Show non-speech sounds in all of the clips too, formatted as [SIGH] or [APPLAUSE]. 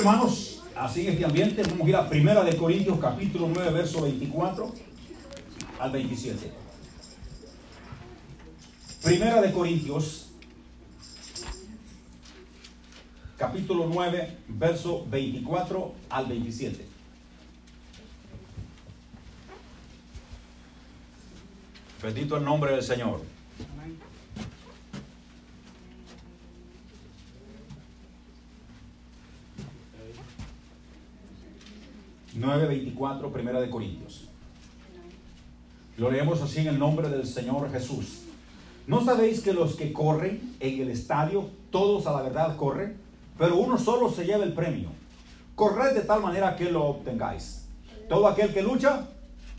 hermanos, así en este ambiente, vamos a ir a Primera de Corintios capítulo 9, verso 24 al 27. Primera de Corintios capítulo 9, verso 24 al 27. Bendito el nombre del Señor. 9:24, Primera de Corintios. Lo leemos así en el nombre del Señor Jesús. ¿No sabéis que los que corren en el estadio, todos a la verdad corren, pero uno solo se lleva el premio? Corred de tal manera que lo obtengáis. Todo aquel que lucha,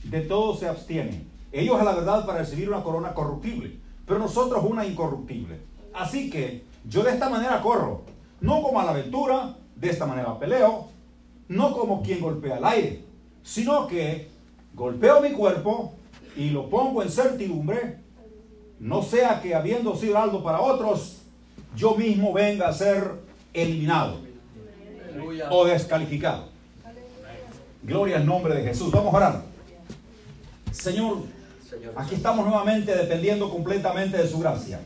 de todo se abstiene. Ellos a la verdad para recibir una corona corruptible, pero nosotros una incorruptible. Así que yo de esta manera corro, no como a la aventura, de esta manera peleo, no como quien golpea el aire, sino que golpeo mi cuerpo y lo pongo en certidumbre, no sea que habiendo sido algo para otros, yo mismo venga a ser eliminado o descalificado. Gloria al nombre de Jesús. Vamos a orar. Señor, Aquí estamos nuevamente dependiendo completamente de su gracia.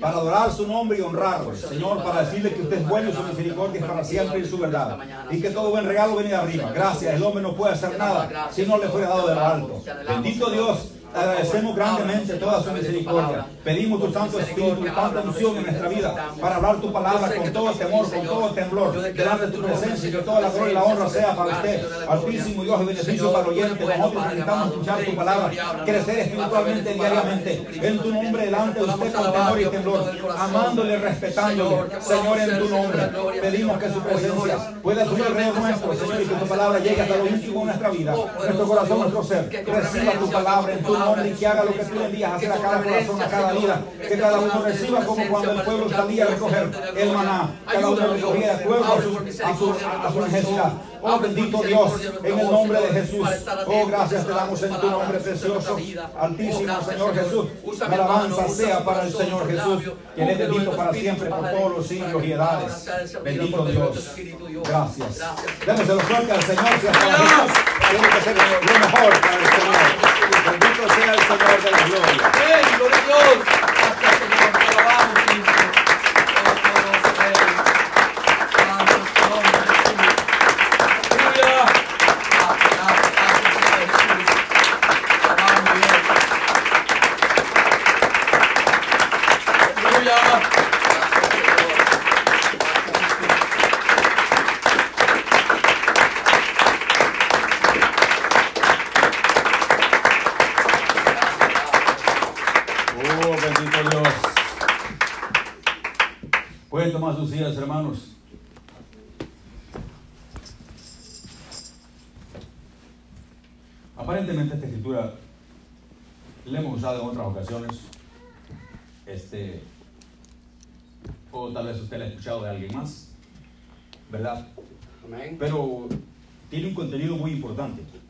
Para adorar su nombre y honrarlo. Señor, para decirle que usted es bueno y su misericordia es para siempre y su verdad. Y que todo buen regalo viene de arriba. Gracias. El hombre no puede hacer nada si no le fue dado de lo alto. Bendito Dios agradecemos grandemente toda su misericordia. Pedimos tu Santo Espíritu, tanta unción en nuestra vida para hablar tu palabra con todo temor, con todo temblor, delante de tu presencia y que toda la gloria y la honra sea para usted. Altísimo Dios y beneficio para el oyente. Nosotros necesitamos escuchar tu palabra, crecer espiritualmente diariamente. En tu nombre delante de usted con temor y temblor, amándole, respetándole. Señor, en tu nombre pedimos que su presencia pueda subir el rey nuestro, Señor, y que tu palabra llegue hasta lo íntimo de nuestra vida, nuestro corazón, nuestro ser. Reciba tu palabra en tu nombre y que haga lo que tú le envías hacer a cada corazón, a cada vida. Que cada uno reciba como cuando el pueblo salía a recoger el maná. Cada uno recogía de acuerdo a su, a su, necesidad. Oh bendito Dios, en el nombre de Jesús. Oh gracias te damos en tu nombre precioso. Altísimo Señor Jesús. La alabanza sea para el Señor Jesús, quien es bendito para siempre por todos los siglos y edades. Bendito Dios. Gracias. Démoselo fuerte al Señor. Si hasta Jesús tiene que ser lo mejor para el Señor. Bendito sea el Señor de la gloria. Gloria a Dios.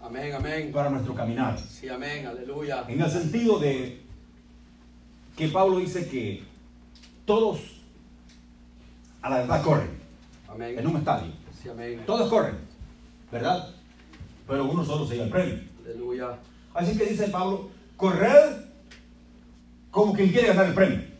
Amén, amén. para nuestro caminar. Sí, amén, aleluya. En el sentido de que Pablo dice que todos a la verdad corren en un estadio. Sí, amén. Todos corren, ¿verdad? Pero uno solo se lleva el premio. Aleluya. Así que dice Pablo, correr como quien quiere ganar el premio.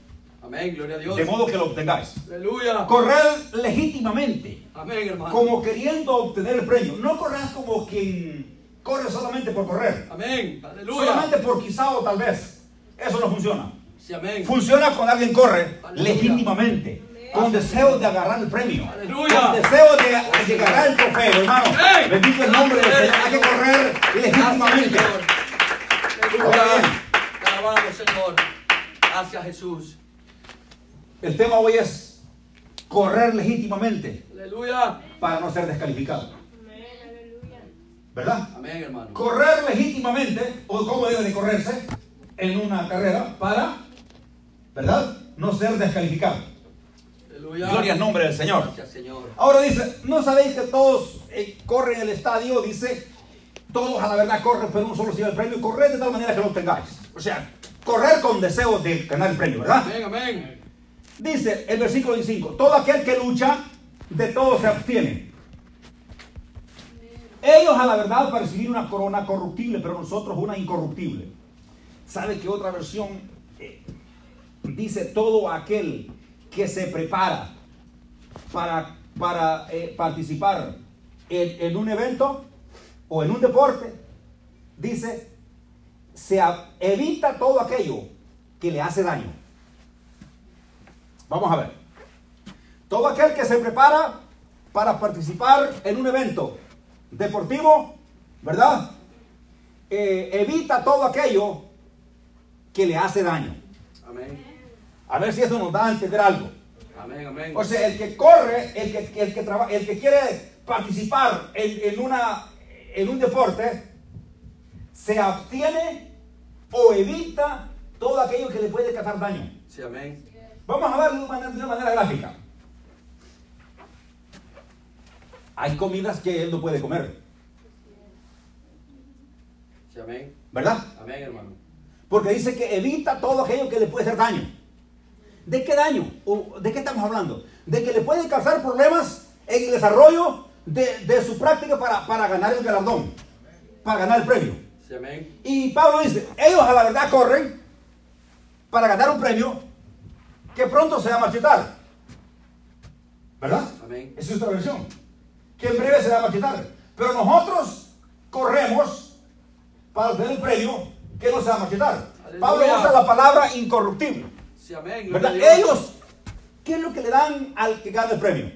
Amén, gloria a Dios. De modo que lo obtengáis. Aleluya. Correr legítimamente, Amén, hermano. como queriendo obtener el premio. No corras como quien corre solamente por correr. Amén. Aleluya. Solamente por quizá o tal vez. Eso no funciona. Sí, amén. Funciona cuando alguien corre Aleluya. legítimamente, con deseo de agarrar el premio, Aleluya. con deseo de, de agarrar el trofeo, hermano. Amén. Bendito el nombre del Señor. Hay que correr Gracias, legítimamente. Alabamos, Señor. Gracias, Jesús. El tema hoy es correr legítimamente Aleluya. para no ser descalificado. ¿Verdad? Amén, hermano. Correr legítimamente, o cómo debe de correrse en una carrera para, ¿verdad? No ser descalificado. Aleluya. Gloria al nombre del Señor. Gracias, Señor. Ahora dice, ¿no sabéis que todos eh, corren el estadio? Dice, todos a la verdad corren, pero uno solo se lleva el premio. Corred de tal manera que lo obtengáis. O sea, correr con deseo de ganar el premio, ¿verdad? Amén, amén. Dice el versículo 25, todo aquel que lucha, de todo se abstiene. Ellos a la verdad para recibir una corona corruptible, pero nosotros una incorruptible. ¿Sabe que otra versión eh, dice todo aquel que se prepara para, para eh, participar en, un evento o en un deporte? Dice, se evita todo aquello que le hace daño. Vamos a ver. Todo aquel que se prepara para participar en un evento deportivo, ¿verdad? Eh, evita todo aquello que le hace daño. Amén. A ver si eso nos da a entender algo. Amén, amén. O sea, el que corre, el que, el que, traba- el que quiere participar en, en una, en un deporte, se abstiene o evita todo aquello que le puede causar daño. Sí, amén. Vamos a ver de una manera, de una manera gráfica. Hay comidas que él no puede comer, Sí, amén. ¿verdad? Amén, hermano. Porque dice que evita todo aquello que le puede hacer daño. ¿De qué daño? ¿O ¿De qué estamos hablando? De que le pueden causar problemas en el desarrollo de, de su práctica para, para ganar el galardón, para ganar el premio. Sí, amén. Y Pablo dice, ellos a la verdad corren para ganar un premio que pronto se va a marchitar. ¿Verdad? Amén. Esa es otra versión. Que en breve se va a marchitar. Pero nosotros corremos para obtener un premio que no se va a marchitar. Aleluya. Pablo usa la palabra incorruptible. Sí, amén. ¿Verdad? Ellos, ¿qué es lo que le dan al que gana el premio?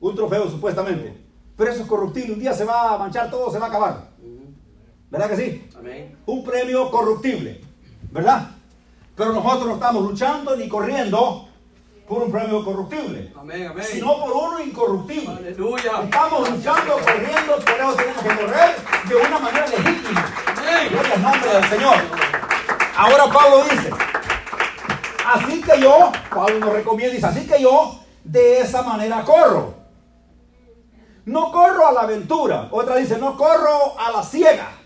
Un trofeo supuestamente. Pero eso es corruptible. Un día se va a manchar todo, se va a acabar. ¿Verdad que sí? Amén. un premio corruptible, ¿verdad? Pero nosotros no estamos luchando ni corriendo por un premio corruptible, Amén, amén. sino por uno incorruptible. Aleluya. Estamos luchando, corriendo, por eso tenemos que correr de una manera legítima. Gloria al nombre del Señor. Ahora Pablo dice, así que yo, Pablo nos recomienda, dice, así que yo de esa manera corro. No corro a la aventura. Otra dice, no corro a la ciega.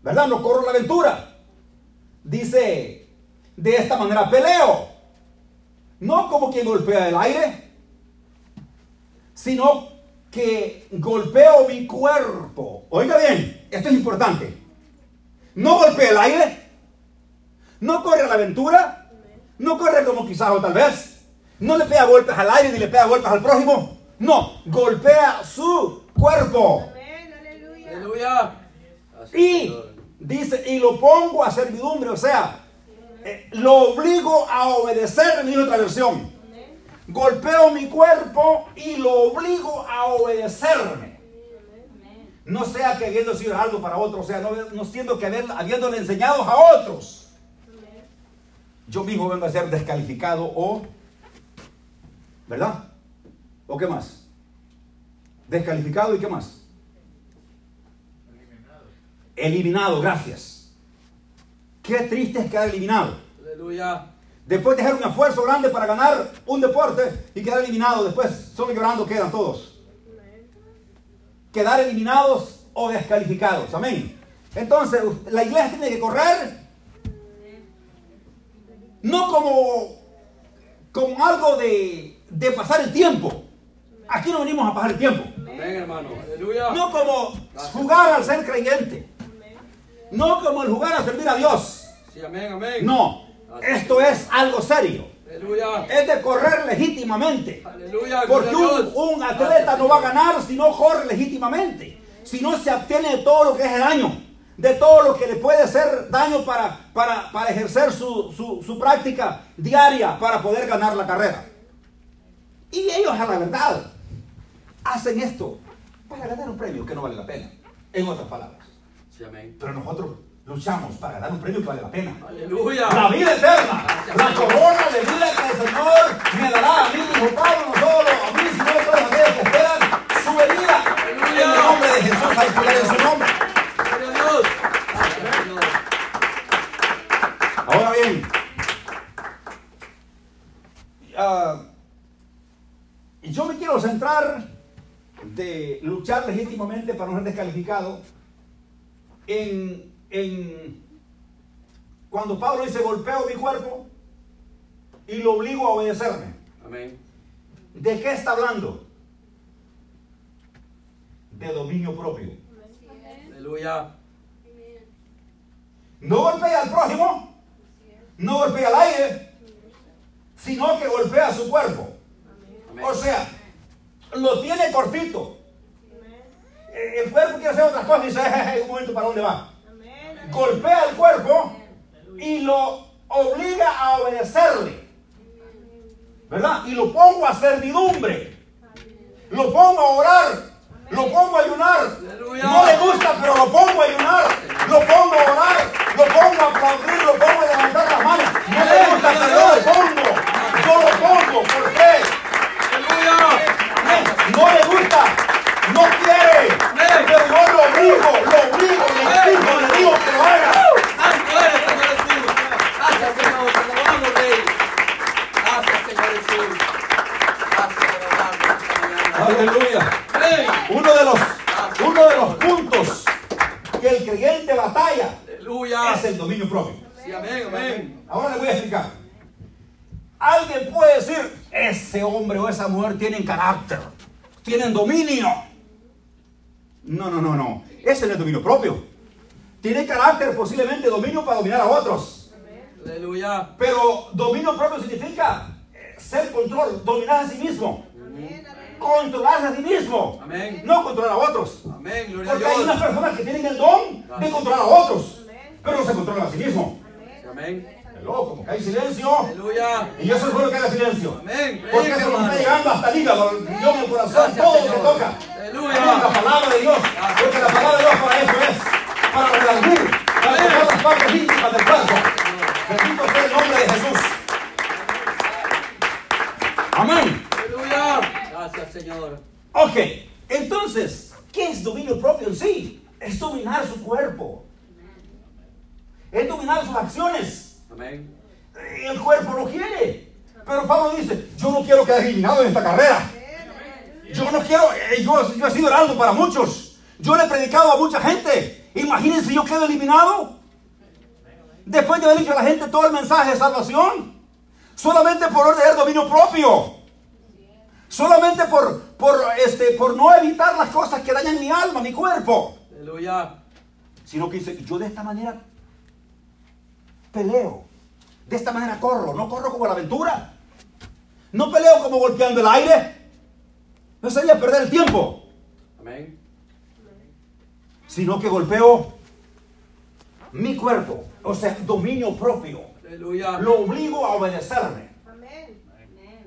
¿Verdad? No corro a la aventura. Dice, de esta manera peleo. No como quien golpea el aire, sino que golpeo mi cuerpo. Oiga bien, esto es importante. No golpea el aire, no corre a la aventura, no corre como quizás o tal vez, no le pega golpes al aire ni le pega golpes al prójimo. No, golpea su cuerpo. Amén, aleluya. Y dice, y lo pongo a servidumbre, o sea, eh, lo obligo a obedecer, en otra versión. Golpeo mi cuerpo y lo obligo a obedecerme. No sea que habiendo sido algo para otro, o sea, no, no siendo que haber- habiéndole enseñado a otros, yo mismo vengo a ser descalificado o, ¿verdad? ¿O qué más? Descalificado y qué más? Eliminado, gracias. Qué triste es quedar eliminado. Aleluya. Después de hacer un esfuerzo grande para ganar un deporte y quedar eliminado, después solo llorando quedan todos. Quedar eliminados o descalificados. Amén. Entonces, la iglesia tiene que correr no como, como algo de, de pasar el tiempo. Aquí no venimos a pasar el tiempo. Amén, hermano. Aleluya. No como jugar al ser creyente. No como el jugar a servir a Dios. Sí, amén, amén. No. Esto es algo serio. Aleluya. Es de correr legítimamente. Aleluya. Porque un, atleta no va a ganar si no corre legítimamente. Si no se obtiene de todo lo que es el daño. De todo lo que le puede hacer daño para, para, para ejercer su, su- su práctica diaria para poder ganar la carrera. Y ellos a la verdad hacen esto para ganar un premio que no vale la pena. En otras palabras. Sí, amén. Pero nosotros luchamos para ganar un premio que vale la pena. Aleluya. La vida eterna, Gracias, la corona de vida que el Señor me dará a mí, dijo Pablo, no solo a mí, sino a todos aquellos que esperan su venida. Aleluya. En el nombre de Jesús, hay poder en su nombre. Gloria a Dios. Ahora bien, ah, yo me quiero centrar de luchar legítimamente para no ser descalificado en, en cuando Pablo dice golpeo mi cuerpo y lo obligo a obedecerme. Amén. ¿De qué está hablando? de dominio propio. Aleluya. No golpea al prójimo, no golpea al aire, sino que golpea su cuerpo. Amén. O sea, lo tiene cortito. Eh, El cuerpo quiere hacer otras cosas y dice, "Jeje, un momento, ¿para dónde va? Golpea el cuerpo y lo obliga a obedecerle. ¿Verdad? Y lo pongo a servidumbre. Lo pongo a orar. Lo pongo a ayunar. No le gusta, pero lo pongo a ayunar. Lo pongo a orar. Lo pongo a aplaudir. Lo pongo a levantar las manos. No le gusta, pero yo lo pongo. Yo lo pongo. ¿Por qué? Aleluya. No le gusta. No quiere. Pero yo lo obligo. Lo obligo. Le exijo. Le digo que lo haga. Santo eres, Señor Jesús. Gracias, Señor. Te alabamos, Rey. Gracias, Señor Jesús. Gracias por hablarnos esta mañana. Aleluya. Amén. Uno de los, uno de los puntos que el creyente batalla Aleluya. es el dominio propio. Sí, amén, amén. Ahora le voy a explicar. Alguien puede decir, ese hombre o esa mujer tienen carácter, tienen dominio. No, no, no, no. Ese no es dominio propio. Tiene carácter, posiblemente dominio para dominar a otros. Aleluya. Pero dominio propio significa eh, ser control, dominar a sí mismo, controlarse a sí mismo, Amén. no controlar a otros. Amén. Gloria a Porque hay unas personas que tienen el don de controlar a otros, pero no se controlan a sí mismos. Amén. Hello, como que hay silencio, Aleluya. y eso es bueno que haya silencio. Amén. Porque eso nos está llegando hasta el hígado, el riñón, el corazón, Gracias, todo lo que toca. Aleluya. Amén, La palabra de Dios, porque la palabra de Dios para eso es, para redarguir, para las partes íntimas del cuerpo. Bendito sea el nombre de Jesús. Amén. Aleluya. Gracias, Señor. Ok, entonces, ¿qué es dominio propio en sí? Es dominar su cuerpo. Es dominar sus acciones. Amén. El cuerpo lo quiere. Pero Pablo dice, eliminado en esta carrera. Yo no quiero, eh, yo, yo he sido heraldo para muchos. Yo le he predicado a mucha gente. Imagínense yo quedo eliminado. Después de haber dicho a la gente todo el mensaje de salvación. Solamente por tener dominio propio. Solamente por, por, este, por no evitar las cosas que dañan mi alma, mi cuerpo. Aleluya. Sino que dice, yo de esta manera peleo. De esta manera corro. No corro como la aventura. No peleo como golpeando el aire. No sería perder el tiempo. Amén. Sino que golpeo mi cuerpo. O sea, dominio propio. Aleluya. Lo obligo a obedecerme.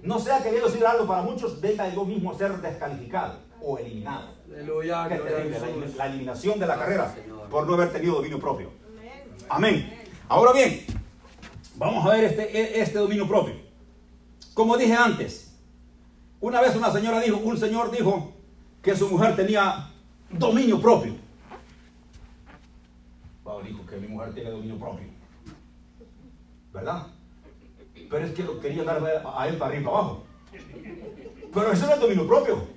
No sea que Dios sido algo para muchos, venga yo mismo a ser descalificado o eliminado. Aleluya. Qué terrible, la, la eliminación de la carrera Señor. por no haber tenido dominio propio. Amén. Ahora bien, vamos a ver este, este dominio propio. Como dije antes, una vez una señora dijo, un señor dijo que su mujer tenía dominio propio. Pablo dijo que mi mujer tiene dominio propio. ¿Verdad? Pero es que lo quería dar a él para arriba y para abajo. Pero eso no es dominio propio.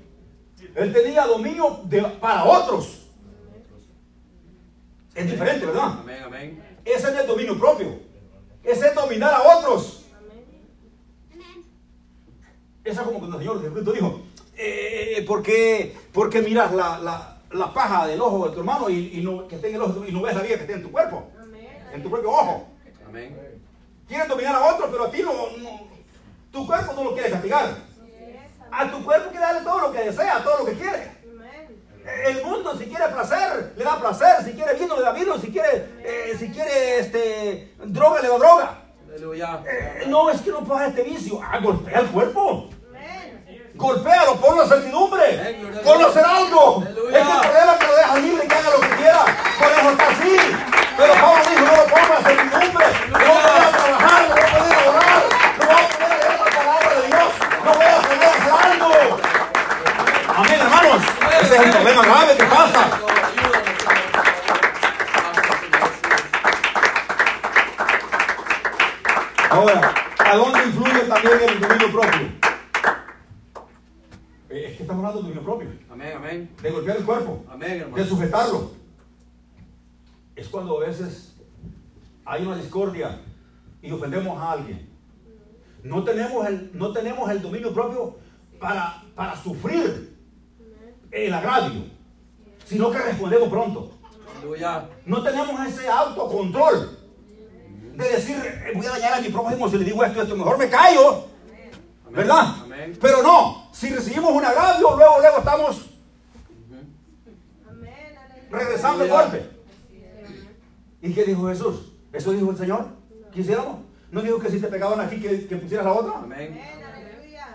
Él tenía dominio de- para otros. Es diferente, ¿verdad? Amén, amén. Ese es el dominio propio. Ese es dominar a otros. Eso es como cuando el Señor Jesucristo dijo, eh, ¿por, qué, por qué miras la, la- la paja del ojo de tu hermano y, y no, que esté en el ojo y no ves la vida que está en tu cuerpo? En tu propio ojo. Amén. Quieres dominar a otros, pero a ti no, no- tu cuerpo no lo quiere castigar. A tu cuerpo quiere darle todo lo que desea, todo lo que quiere. El mundo si quiere placer, le da placer, si quiere vino, le da vino, si quiere, eh, si quiere este, droga, le da droga. Aleluya. Eh, no, es que no puedo este vicio. Ah, golpea el cuerpo. Golpéalo, ponlo a servidumbre. A Ponlo a Dios. hacer algo. Aleluya. Es que el problema que lo deja libre y que haga lo que quiera. Por eso está así. Pero Pablo dijo, no lo pongo a servidumbre. No voy a trabajar, no voy a poner a orar. No voy a poner a leer la palabra de Dios. No voy a poner a hacer algo. Amén, hermanos. Ese es el problema grave que pasa. Ahora, ¿a dónde influye también el dominio propio? Eh, Es que estamos hablando de dominio propio. Amén, amén. De golpear el de sujetarlo. Es cuando a veces hay una discordia y ofendemos a alguien. No tenemos el, no tenemos el dominio propio para, para sufrir el agravio. sino que respondemos pronto. No tenemos ese autocontrol de decir, "Eh, voy a dañar a mi prójimo si le digo esto, esto, mejor me callo, ¿verdad? Amén. Pero no, si recibimos un agravio, luego, luego estamos regresando el golpe. ¿Y qué dijo Jesús? ¿Eso dijo el Señor? ¿Qué hiciéramos? ¿No dijo que si te pegaban aquí que, que pusieras la otra? Amén.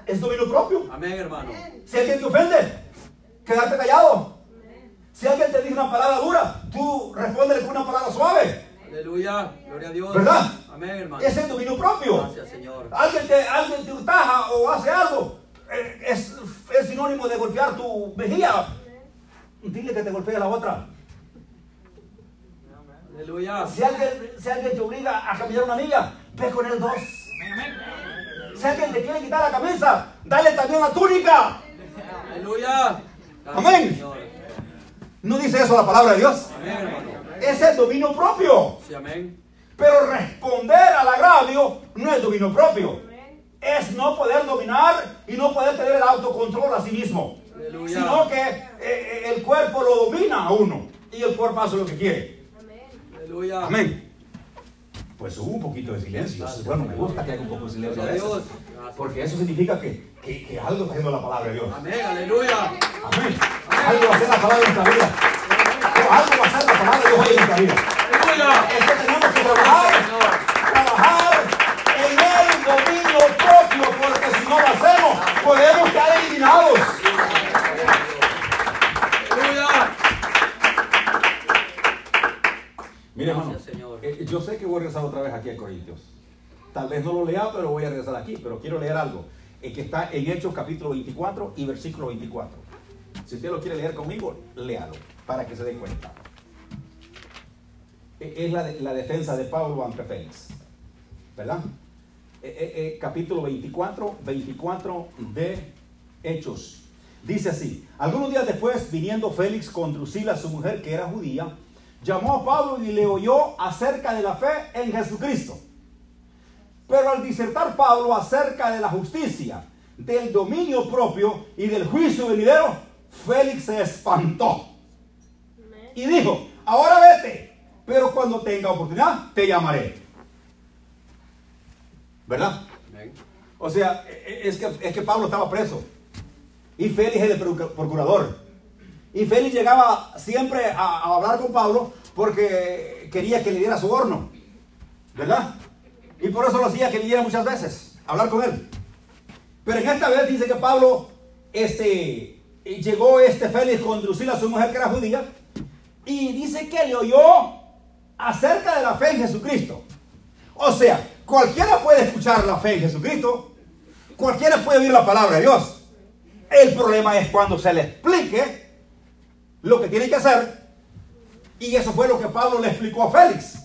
Es dominio propio. Amén, hermano. Si alguien te ofende, quedarte callado. Si alguien te dice una palabra dura, tú respóndele con una palabra suave. Aleluya. Gloria a Dios. ¿Verdad? Amén, hermano. Ese es dominio propio. Gracias, Señor. Alguien te, alguien te o hace algo, eh, es, es sinónimo de golpear tu mejilla. Dile que te golpee la otra. Aleluya. Si alguien, si alguien te obliga a caminar una milla, ve con él dos. Si alguien te quiere quitar la camisa, dale también la túnica. Aleluya. Amén. No dice eso la palabra de Dios. Amén, hermano. Ese es dominio propio. Sí, amén. Pero responder al agravio no es dominio propio. Es no poder dominar y no poder tener el autocontrol a sí mismo. Aleluya. Sino que eh, eh, el cuerpo lo domina a uno. Y el cuerpo hace lo que quiere. Aleluya. Amén. Pues hubo un poquito de silencio. Gracias, Bueno, me gusta que haya un poco de silencio a veces. Porque eso significa que, que, que algo está haciendo la palabra de Dios. Amén. Aleluya. Amén. Algo va a ser la palabra de nuestra vida. O algo va a ser la palabra de Dios hoy en nuestra vida. Aleluya. Es que tenemos que trabajar en el dominio propio, porque si no lo hacemos, podemos quedar eliminados. Aleluya. Mire, hermano, Gracias, Señor. eh, yo sé que voy a regresar otra vez aquí a Corintios. No lo lea, pero voy a regresar aquí. Pero quiero leer algo eh, que está en Hechos capítulo 24 y versículo 24. Si usted lo quiere leer conmigo, léalo para que se dé cuenta. Eh, Es la, de- la defensa de Pablo ante Félix. ¿Verdad? Eh, eh, capítulo 24, 24 de Hechos. Dice así, algunos días después, viniendo Félix con Drusila, su mujer, que era judía, llamó a Pablo y le oyó acerca de la fe en Jesucristo. Pero al disertar Pablo acerca de la justicia, del dominio propio y del juicio venidero, Félix se espantó y dijo, ahora vete, pero cuando tenga oportunidad te llamaré. ¿Verdad? O sea, e- es que, es que Pablo estaba preso. Y Félix es el procu- procurador. Y Félix llegaba siempre a, a hablar con Pablo porque quería que le diera su horno. ¿Verdad? Y por eso lo hacía que viniera muchas veces a hablar con él. Pero en esta vez dice que Pablo este, llegó este Félix con Drusila, su mujer que era judía, y dice que le oyó acerca de la fe en Jesucristo. O sea, cualquiera puede escuchar la fe en Jesucristo, cualquiera puede oír la palabra de Dios. El problema es cuando se le explique lo que tiene que hacer, y eso fue lo que Pablo le explicó a Félix.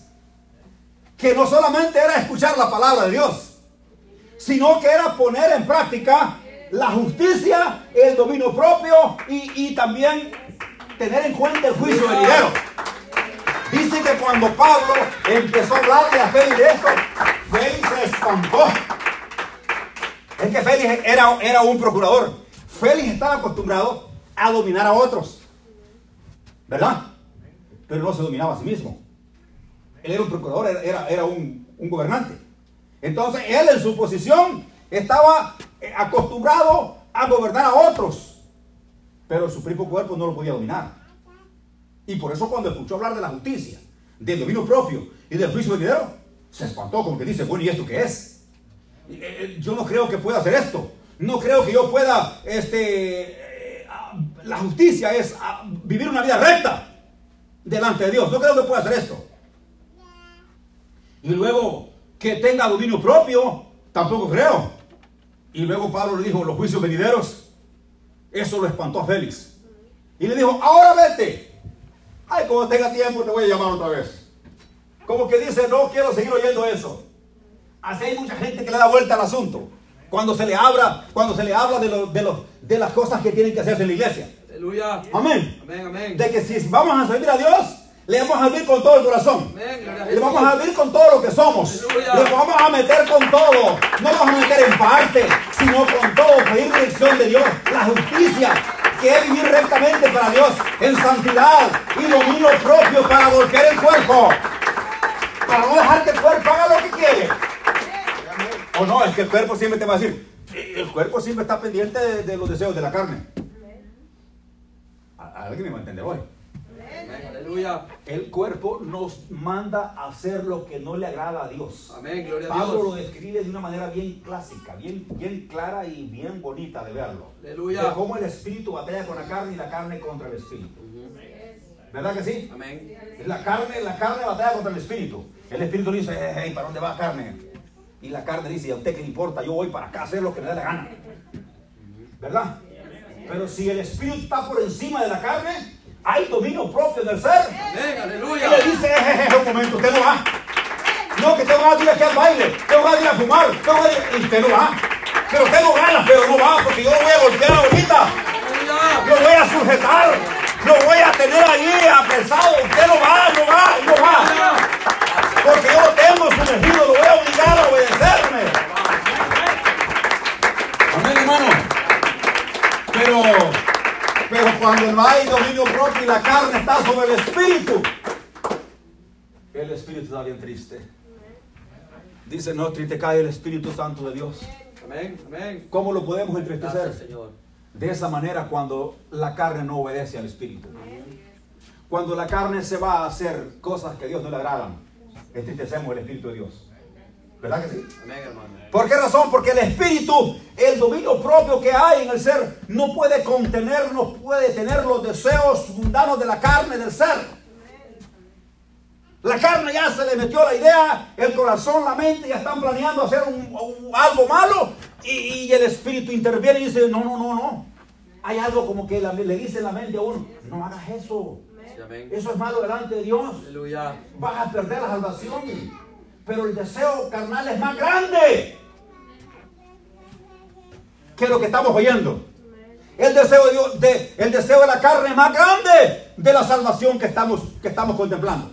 Que no solamente era escuchar la palabra de Dios, sino que era poner en práctica la justicia, el dominio propio y, y también tener en cuenta el juicio venidero. Dice que cuando Pablo empezó a hablarle a Félix de esto, Félix se espantó. Es que Félix era, era un procurador. Félix estaba acostumbrado a dominar a otros. ¿Verdad? Pero no se dominaba a sí mismo. Él era un procurador, era, era, un, un gobernante. Entonces él en su posición estaba eh, acostumbrado a gobernar a otros. Pero su propio cuerpo no lo podía dominar. Y por eso cuando escuchó hablar de la justicia, del dominio propio y del juicio venidero, se espantó como que dice, bueno, ¿y esto qué es? Eh, eh, Yo no creo que pueda hacer esto. No creo que yo pueda, este, la justicia es vivir una vida recta delante de Dios. No creo que pueda hacer esto. Y luego que tenga dominio propio, tampoco creo. Y luego Pablo le dijo, los juicios venideros, eso lo espantó a Félix. Y le dijo, ahora vete. Ay, como tenga tiempo te voy a llamar otra vez. Como que dice, no quiero seguir oyendo eso. Así hay mucha gente que le da vuelta al asunto. Cuando se le habla, cuando se le habla de, lo- de, lo- de las cosas que tienen que hacerse en la iglesia. Aleluya. Amén. Amén, amén. De que si vamos a servir a Dios, le vamos a servir con todo el corazón. Le vamos a servir con todo lo que somos. Le vamos a meter con todo. No vamos a meter en parte, sino con todo. Pedir dirección de Dios. La justicia. que es vivir rectamente para Dios, en santidad y dominio propio para volver el cuerpo. Para no dejar que el cuerpo haga lo que quiere. O no, es que el cuerpo siempre te va a decir, el cuerpo siempre está pendiente de, de los deseos de la carne. Alguien me va a entender hoy. Aleluya. El cuerpo nos manda a hacer lo que no le agrada a Dios. Amén. Gloria a Pablo lo describe de una manera bien clásica, bien, bien clara y bien bonita de verlo. Aleluya. De cómo el espíritu batalla con la carne y la carne contra el espíritu. ¿Verdad que sí? Amén. La carne, la carne batalla contra el espíritu. El espíritu dice, hey, hey, ¿para dónde va carne? Y la carne dice, ¿y a usted qué le importa? Yo voy para acá a hacer lo que me da la gana. ¿Verdad? Pero si el espíritu está por encima de la carne, hay dominio propio del ser. Amén. Y le dice, jejeje, un momento, usted no va. No, que tengo ganas de ir aquí al baile, tengo ganas de ir a fumar, tengo ganas de ir- y usted no va. Pero tengo ganas, pero no va, porque yo lo voy a golpear ahorita. Lo voy a sujetar, lo voy a tener ahí apresado. Usted no va, no va, no va. Porque yo lo tengo sumergido, lo voy a obligar a obedecerme. Amén, hermano. Pero, pero cuando no hay dominio propio y la carne está sobre el espíritu, el espíritu está bien triste. Dice, no triste cae el Espíritu Santo de Dios. Amén. Amén. ¿Cómo lo podemos Gracias, entristecer? Señor. De esa manera cuando la carne no obedece al Espíritu. Cuando la carne se va a hacer cosas que a Dios no le agradan, entristecemos el Espíritu de Dios. ¿Verdad que sí? Amén, hermano. ¿Por qué razón? Porque el espíritu, el dominio propio que hay en el ser, no puede contener, no puede tener los deseos mundanos de la carne del ser. La carne ya se le metió la idea, el corazón, la mente ya están planeando hacer un- un- algo malo y, y el espíritu interviene y dice, no, no, no, no. Hay algo como que la- le dice en la mente a uno, no hagas eso. Eso es malo delante de Dios vas a perder la salvación. Pero el deseo carnal es más grande que lo que estamos oyendo. El deseo de, Dios- el deseo de la carne es más grande de la salvación que estamos, que estamos contemplando.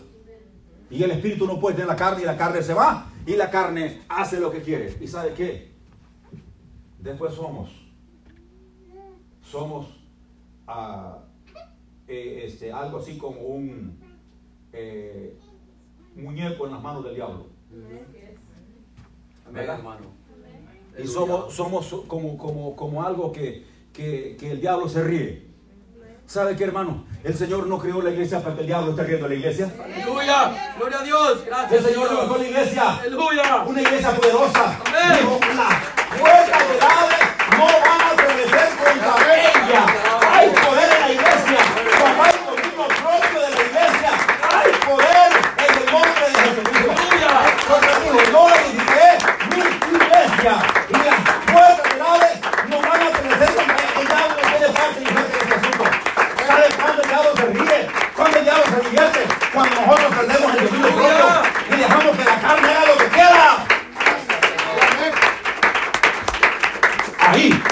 Y el espíritu no puede tener la carne y la carne se va y la carne hace lo que quiere. ¿Y sabe qué? Después somos, somos ah, eh, este, algo así como un eh, muñeco en las manos del diablo. Amén, ¿Verdad? hermano. Y somos, somos como, como, como algo que, que, que el diablo se ríe. ¿Sabe qué, hermano? El Señor no creó la iglesia para que el diablo esté riendo de la iglesia. Aleluya. Gloria a Dios. El Gracias, Señor Señor. levantó la iglesia. Aleluya. Una iglesia poderosa. Amén. Dijo, las puertas del Hades no van a prevalecer contra ella. Hay poder en la iglesia. Como hay dominio propio de la iglesia, hay poder en el nombre de Jesucristo. Aleluya. Porque yo edifiqué mi iglesia y las puertas del Hades no van a contra ella. El diablo no tiene parte parte en este asunto. ¿Sabe cuándo el diablo se ríe? Cuando el diablo se divierte. Cuando nosotros perdemos el dominio propio y dejamos que la carne haga lo que quiera. Ahí,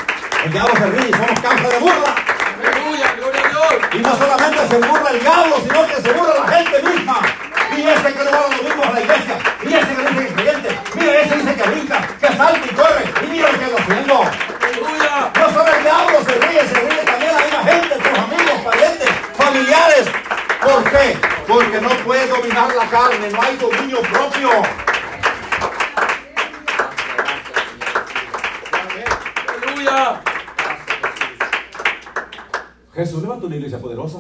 el diablo se ríe y somos causa de burla. Aleluya. Gloria a Dios. Y no solamente se burla el diablo, sino que se burla la gente misma. Y ese que no va los mismos a la iglesia. Y ese que dice que es creyente. Mira, ese dice que brinca, que salta y corre. Y mira lo que está haciendo. Aleluya. No solo el diablo se ríe, se ríe también la misma gente, tus amigos, parientes, familiares. ¿Por qué? Porque no puedes dominar la carne, no hay dominio propio. Aleluya. Jesús levantó una iglesia poderosa.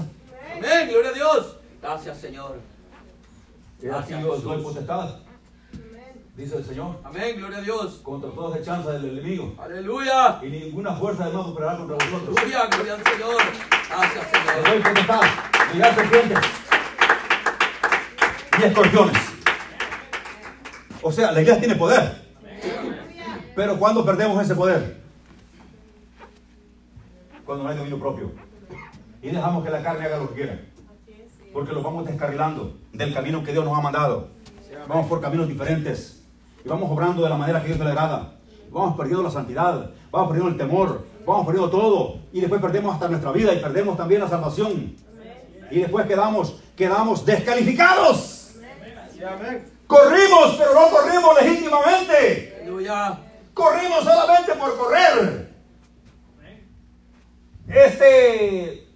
Amén. Gloria a Dios. Gracias, Señor. Aquí yo os doy potestad, dice el Señor, Amén. Gloria a Dios. contra toda acechanza del enemigo. Aleluya. Y ninguna fuerza de mal operará contra vosotros. Aleluya. Gloria al Señor. Gracias, Os Señor. doy potestad, ligar serpientes y escorpiones. O sea, la iglesia tiene poder. Pero cuando perdemos ese poder? Cuando no hay dominio propio. Y dejamos que la carne haga lo que quiera. Porque lo vamos descarrilando del camino que Dios nos ha mandado. Vamos por caminos diferentes. Y vamos obrando de la manera que Dios le agrada. Vamos perdiendo la santidad. Vamos perdiendo el temor. Vamos perdiendo todo. Y después perdemos hasta nuestra vida y perdemos también la salvación. Y después quedamos, quedamos descalificados. Corrimos, pero no corrimos legítimamente. Corrimos solamente por correr. este,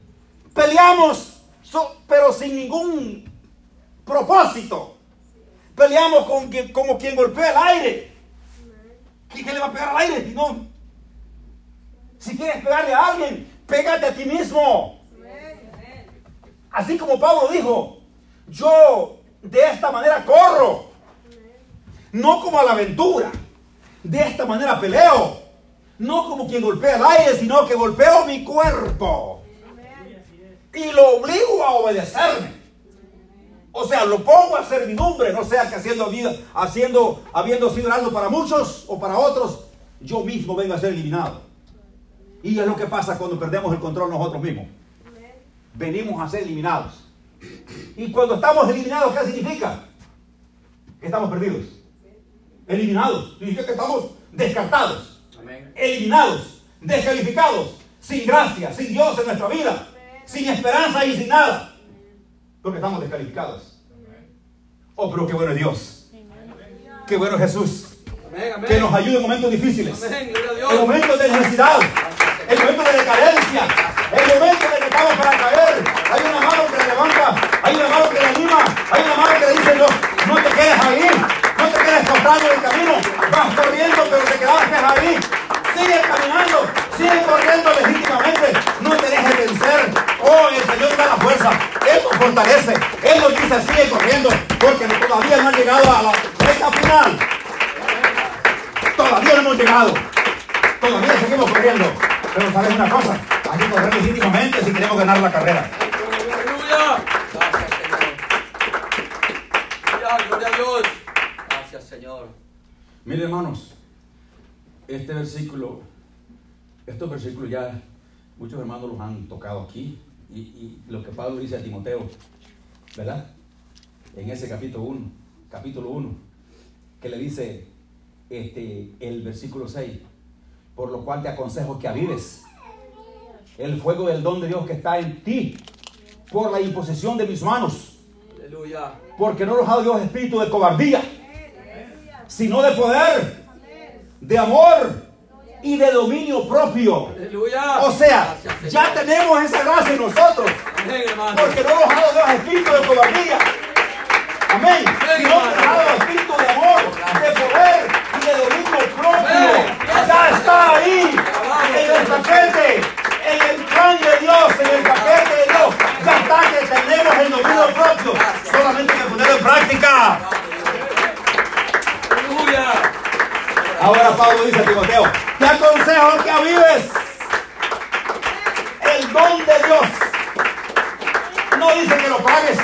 peleamos, so- pero sin ningún propósito. Peleamos con quien- como quien golpea el aire. ¿Quién le va a pegar al aire? No. Si quieres pegarle a alguien, pégate a ti mismo. Así como Pablo dijo, yo de esta manera corro, no como a la aventura, de esta manera peleo, no como quien golpea el aire, sino que golpeo mi cuerpo y lo obligo a obedecerme. O sea, lo pongo a servidumbre, no sea que haciendo vida, haciendo, habiendo sido algo para muchos o para otros, yo mismo venga a ser eliminado. Y es lo que pasa cuando perdemos el control nosotros mismos. Venimos a ser eliminados. Y cuando estamos eliminados, ¿qué significa? Que estamos perdidos. Eliminados. Significa que estamos descartados. Eliminados. Descalificados. Sin gracia, sin Dios en nuestra vida. Sin esperanza y sin nada. Porque estamos descalificados. Oh, pero qué bueno es Dios. Qué bueno es Jesús. Que nos ayude en momentos difíciles. En momentos de necesidad. En momentos de decadencia. En momentos de que estamos para caer. Hay una mano que le levanta. Hay una mano que le anima. Hay una mano que le dice, no, no te quedes ahí. Postrado en el camino. Vas corriendo, pero te quedaste ahí. Sigue caminando. Sigue corriendo legítimamente. No te dejes vencer. Oh, el Señor da la fuerza. Él nos fortalece. Él nos dice, sigue corriendo. Porque todavía no han llegado a la recta final. Todavía no hemos llegado. Todavía seguimos corriendo. Pero sabes una cosa, hay que correr legítimamente si queremos ganar la carrera. Aleluya. Gracias, Dios. Gracias, Señor. Miren hermanos, este versículo, estos versículos ya muchos hermanos los han tocado aquí. Y, y lo que Pablo dice a Timoteo, ¿verdad? En ese capítulo 1, capítulo 1, que le dice este, el versículo 6, por lo cual te aconsejo que avives el fuego del don de Dios que está en ti por la imposición de mis manos. Aleluya. Porque no nos ha dado Dios espíritu de cobardía, sino de poder, de amor y de dominio propio. Aleluya. O sea, Gracias, ya tenemos esa gracia en nosotros, Amén, porque no nos ha dado Dios espíritu de cobardía. Amén. Sino que nos ha dado espíritu de amor, de poder y de dominio propio. Ya está ahí, en el paquete, en el plan de Dios, en el paquete de Dios. Ya está que tenemos el dominio propio. Solamente hay que ponerlo en práctica. Ahora Pablo dice a Timoteo, te aconsejo que avives el don de Dios. No dice que lo pagues,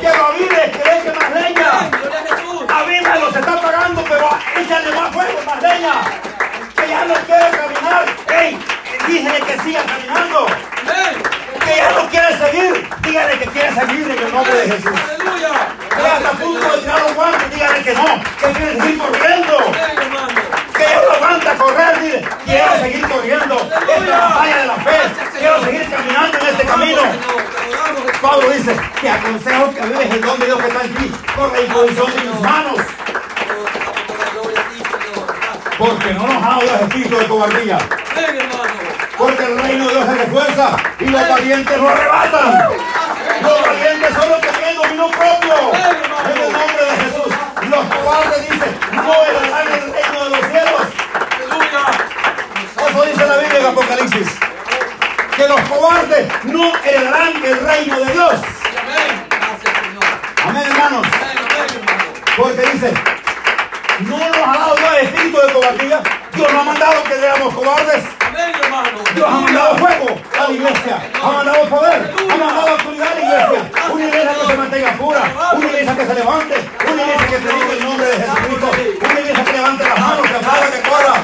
que lo avives, que le eche más leña. Gloria a Jesús. Avívalo, se está pagando, pero échale más fuego, más leña. Que ya no quiere caminar. ¡Ey! Dígale que siga caminando. Que ya no quiere seguir. Dígale que quiere seguir en el nombre de Jesús. Aleluya. Que ya está a punto de tirar los guantes. Dígale que no. Que quiere seguir corriendo. Que ya no aguanta correr, dile, quiero seguir corriendo esta batalla de la fe, quiero seguir caminando en este camino. Pablo dice, te aconsejo que vives el don de Dios que está en ti por la imposición de mis manos, la a porque no nos ha dado Dios espíritu de cobardía, Amén, hermano. porque el reino de Dios es de fuerza y los valientes lo arrebatan. Los valientes son los que tienen dominio propio. En el nombre de Jesús, los cobardes dicen, no heredarán el reino de los cielos. Eso dice la Biblia en Apocalipsis. Que los cobardes no heredarán el reino de Dios. Amén. Hermanos. Porque dice, no nos ha dado Dios espíritu de cobardía. Dios no ha mandado que seamos cobardes. Dios ha mandado fuego a la iglesia. Ha mandado poder. Ha mandado autoridad a la iglesia. Una iglesia que se mantenga pura. Una iglesia que se levante. Una iglesia que predique el nombre de Jesucristo. Una iglesia que levante las manos, que aplauda, que corra.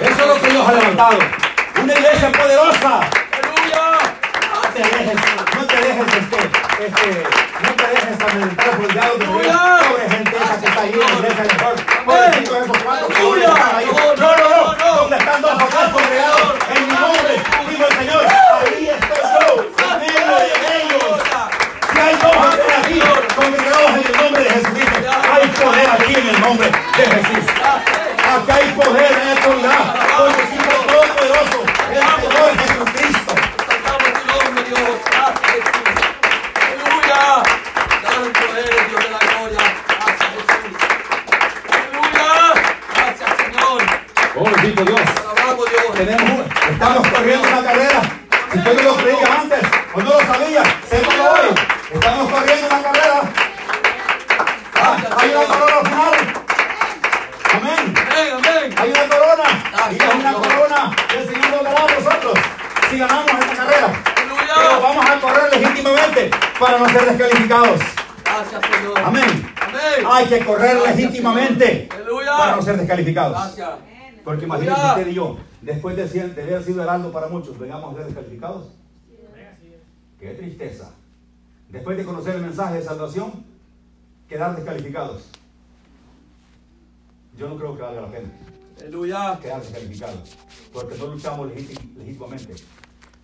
Eso es lo que Dios ha levantado. Una iglesia poderosa. No te dejes, no te dejes, este, este, no te dejes amedrentar por el que te diga, pobre gente esa que está ahí en la iglesia mejor, pobrecitos esos cuatro pobres que están ahí. No, no, no, donde están dos o tres congregados en mi nombre, digo el Señor, ahí estoy yo, en medio de ellos. Si hay dos o tres aquí congregados en el nombre de Jesucristo, hay poder aquí en el nombre de Jesús. Aquí hay poder, Hay que correr legítimamente para no ser descalificados. Porque imagínense usted y yo, después de, haber sido heraldo para muchos, vengamos a ser descalificados. Qué tristeza. Después de conocer el mensaje de salvación, quedar descalificados. Yo no creo que valga la pena Aleluya. quedar descalificados. Porque no luchamos legítim- legítimamente.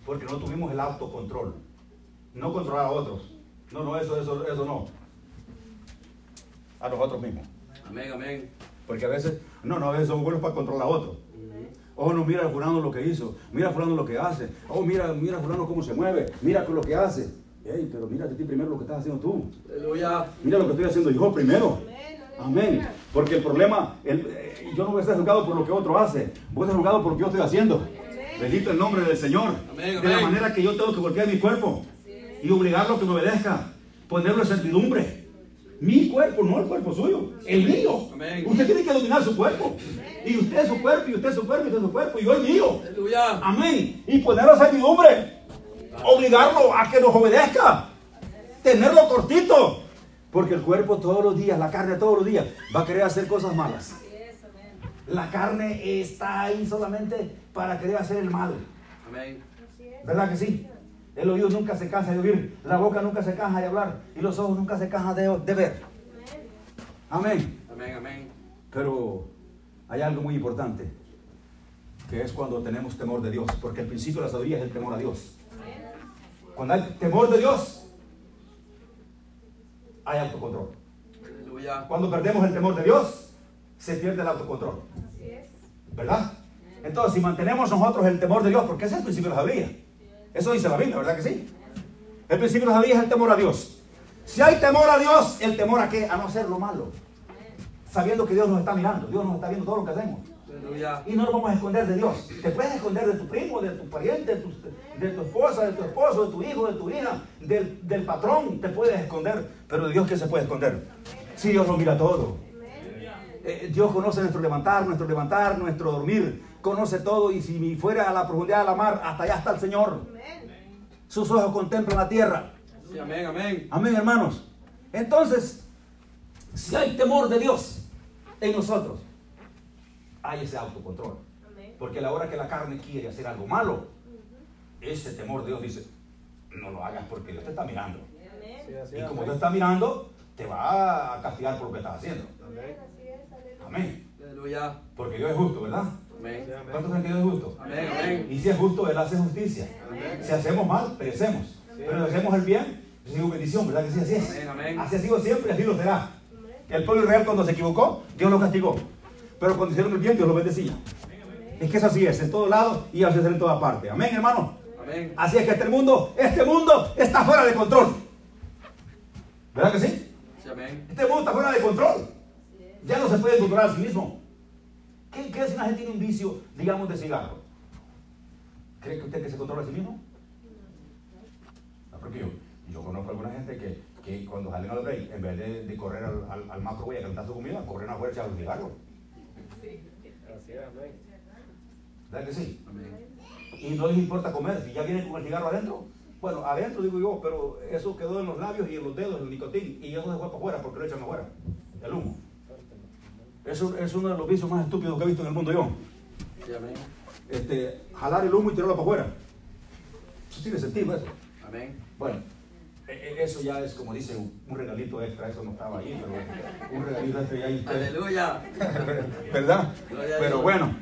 Porque no tuvimos el autocontrol. No controlar a otros. No, no, eso, eso, eso no. A nosotros mismos. Amén, amén. Porque a veces, no, no, a veces somos buenos para controlar a otros. Oh, no, mira a fulano lo que hizo, mira a fulano lo que hace, oh, mira, mira a fulano cómo se mueve, mira con lo que hace. Ey, pero mírate a ti primero lo que estás haciendo tú. Aleluya. Mira lo que estoy haciendo yo primero. Amén. Porque el problema, el- eh, yo no voy a estar juzgado por lo que otro hace, voy a estar juzgado por lo que yo estoy haciendo. Bendito el nombre del Señor. Amén, De la manera que yo tengo que golpear mi cuerpo y obligarlo a que me obedezca, ponerlo en servidumbre. Mi cuerpo, no el cuerpo suyo, el mío. Amén. Usted tiene que dominar su cuerpo. Y usted es su cuerpo, y usted es su cuerpo, y usted es su cuerpo, y yo el mío. Aleluya. Amén. Y ponerlo en servidumbre. Obligarlo a que nos obedezca. Tenerlo cortito. Porque el cuerpo todos los días, la carne todos los días, va a querer hacer cosas malas. La carne está ahí solamente para querer hacer el mal. Amén. ¿Verdad que sí? El oído nunca se cansa de oír, la boca nunca se cansa de hablar y los ojos nunca se cansan de, de ver. Amén. Amén, amén. Pero hay algo muy importante, que es cuando tenemos temor de Dios, porque el principio de la sabiduría es el temor a Dios. Cuando hay temor de Dios, hay autocontrol. Aleluya. Cuando perdemos el temor de Dios, se pierde el autocontrol. ¿Verdad? Entonces, si mantenemos nosotros el temor de Dios, porque ese es el principio de la sabiduría. Eso dice la Biblia, ¿verdad que sí? El principio de la es el temor a Dios. Si hay temor a Dios, ¿el temor a qué? A no hacer lo malo. Sabiendo que Dios nos está mirando, Dios nos está viendo todo lo que hacemos. Y no nos vamos a esconder de Dios. Te puedes esconder de tu primo, de tu pariente, de tu, de tu esposa, de tu esposo, de tu hijo, de tu hija, del, del patrón. Te puedes esconder. Pero de Dios, ¿qué se puede esconder? Si Dios lo mira todo. Eh, Dios conoce nuestro levantar, nuestro levantar, nuestro dormir. Conoce todo. Y si fuera a la profundidad de la mar, hasta allá está el Señor. Sus ojos contemplan la tierra. Sí, amén, amén. Amén, hermanos. Entonces, si hay temor de Dios en nosotros, hay ese autocontrol. Porque a la hora que la carne quiere hacer algo malo, ese temor de Dios dice, no lo hagas porque Dios te está mirando. Y como Dios está mirando, te va a castigar por lo que estás haciendo. Amén. Aleluya. Porque Dios es justo, ¿verdad? ¿Cuántos creen que Dios es justo? Y si es justo, Él hace justicia. Si hacemos mal, perecemos. Pero si hacemos el bien, recibo bendición, ¿verdad que sí? Así es. Así ha sido siempre, así lo será. El pueblo Israel cuando se equivocó, Dios lo castigó. Pero cuando hicieron el bien, Dios lo bendecía. Es que eso así es, en todo lado y así es en toda parte. Amén, hermano. Amén. Así es que este mundo, este mundo está fuera de control. ¿Verdad que sí? Sí, amén. Este mundo está fuera de control. Ya no se puede controlar a sí mismo. ¿Qué, qué si una gente tiene un vicio, digamos, de cigarro? ¿Cree que usted que se controla a sí mismo? No, porque yo, yo conozco a alguna gente que, que cuando salen al break, en vez de, de correr al, al, al macro güey a calentar su comida, corren afuera y echan un cigarro. ¿Verdad que sí? Amén. Y no les importa comer, si ya vienen con el cigarro adentro. Bueno, adentro digo yo, pero eso quedó en los labios y en los dedos, el nicotín, y eso se fue para afuera porque lo echan afuera, el humo. Eso es uno de los vicios más estúpidos que he visto en el mundo yo. Este, jalar el humo y tirarlo para afuera. Eso tiene sentido eso. Amén. Bueno, e- e- eso ya es como dice un regalito extra, eso no estaba ahí, pero un regalito extra y ahí ustedes- Aleluya. [LAUGHS] ¿verdad? Pero bueno,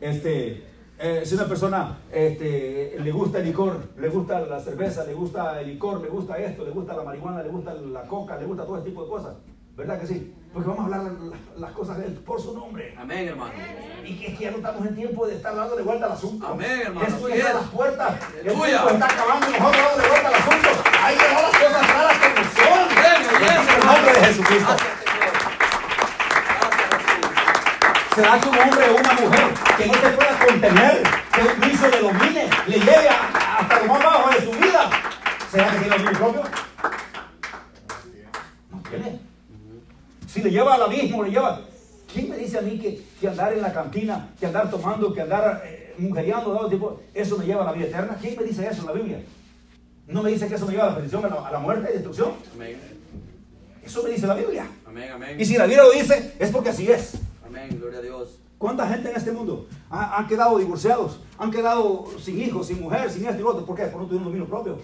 este, eh, si una persona este, le gusta el licor, le gusta la cerveza, le gusta el licor, le gusta esto, le gusta la marihuana, le gusta la coca, le gusta todo ese tipo de cosas, ¿verdad que sí? Porque vamos a hablar las, cosas de él por su nombre. Amén, hermano. Y que es que ya no estamos en tiempo de estar dándole vuelta al asunto. Amén, hermano, ya está a las puertas. El tiempo está acabando y nosotros dándole vuelta al asunto. Que dejar las cosas claras como son. Amén, el nombre de Jesucristo. Jesús. será que un hombre o una mujer que no se pueda contener, que Cristo le domine, le lleve hasta lo más bajo de su vida. ¿Será que tiene dominio propio? No tiene. Si le lleva al abismo, le lleva. ¿Quién me dice a mí que, que andar en la cantina, que andar tomando, que andar eh, mujeriando, tipo, eso me lleva a la vida eterna? ¿Quién me dice eso en la Biblia? No me dice que eso me lleva a la perdición, a la, a la muerte y destrucción. Amén. Eso me dice la Biblia. Amén, amén. Y si la Biblia lo dice, es porque así es. Amén, gloria a Dios. ¿Cuánta gente en este mundo ha- han quedado divorciados? Han quedado sin hijos, sin mujer, sin esto y lo otro. ¿Por qué? Por no tuvieron dominio propio.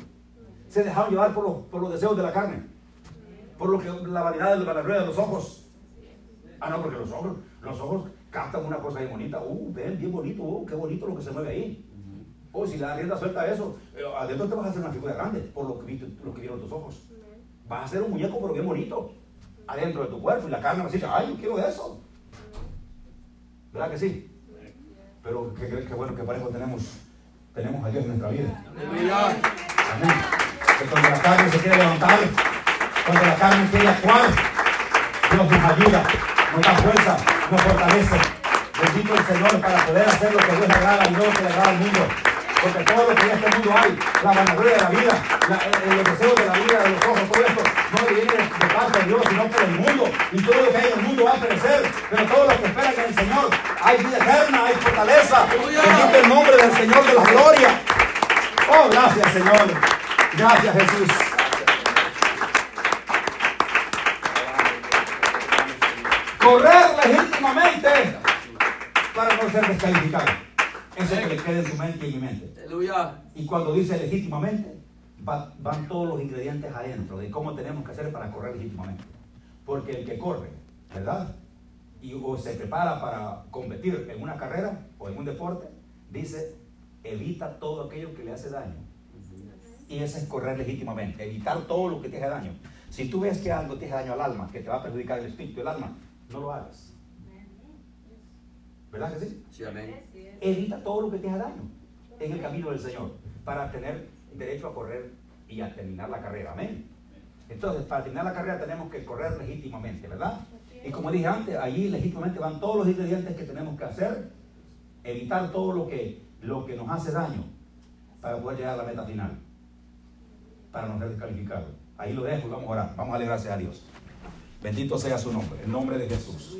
Se dejaron llevar por los, por los deseos de la carne. Por lo que la vanidad de la rueda de los ojos. Ah, no, porque los ojos, los ojos captan una cosa ahí bonita. Uh, ven, bien bonito. Uh, qué bonito lo que se mueve ahí. Oh, si das rienda suelta a eso, eh, adentro te vas a hacer una figura grande por lo que, viste, lo que vieron tus ojos. Vas a ser un muñeco, pero bien bonito. Adentro de tu cuerpo y la carne va a decir, ay, yo quiero eso. ¿Verdad que sí? Pero qué, qué- qué bueno que para eso tenemos, tenemos a Dios en nuestra vida. Amén. Que cuando la carne se quiere levantar, cuando la carne quiere actuar, Dios nos ayuda, nos da fuerza, nos fortalece. Bendito el Señor para poder hacer lo que Dios le agrada y no lo que le agrada al mundo. Porque todo lo que en este mundo hay, la vanagloria de la vida, la, eh, eh, los deseos de la vida, de los ojos, todo esto, no viene de, parte de Dios, sino por el mundo. Y todo lo que hay en el mundo va a perecer. Pero todo lo que espera en el Señor, hay vida eterna, hay fortaleza. Bendito el nombre del Señor de la gloria. Oh, gracias, Señor. Gracias, Jesús. Correr legítimamente para no ser descalificado. Eso que le quede en su mente y en mi mente. Aleluya. Y cuando dice legítimamente, va- van todos los ingredientes adentro de cómo tenemos que hacer para correr legítimamente. Porque el que corre, ¿verdad? Y o se prepara para competir en una carrera o en un deporte, dice, evita todo aquello que le hace daño. Y ese es correr legítimamente, evitar todo lo que te hace daño. Si tú ves que algo te hace daño al alma, que te va a perjudicar el espíritu, el alma, no lo hagas. ¿Verdad que sí? Sí, amén. evita todo lo que te haga daño en el camino del Señor para tener derecho a correr y a terminar la carrera. Amén. Entonces, para terminar la carrera tenemos que correr legítimamente, ¿verdad? Y como dije antes, allí legítimamente van todos los ingredientes que tenemos que hacer, evitar todo lo que, lo que nos hace daño para poder llegar a la meta final, para no ser descalificados. Ahí lo dejo y vamos a orar. Vamos a darle gracias a Dios. Bendito sea su nombre, el nombre de Jesús.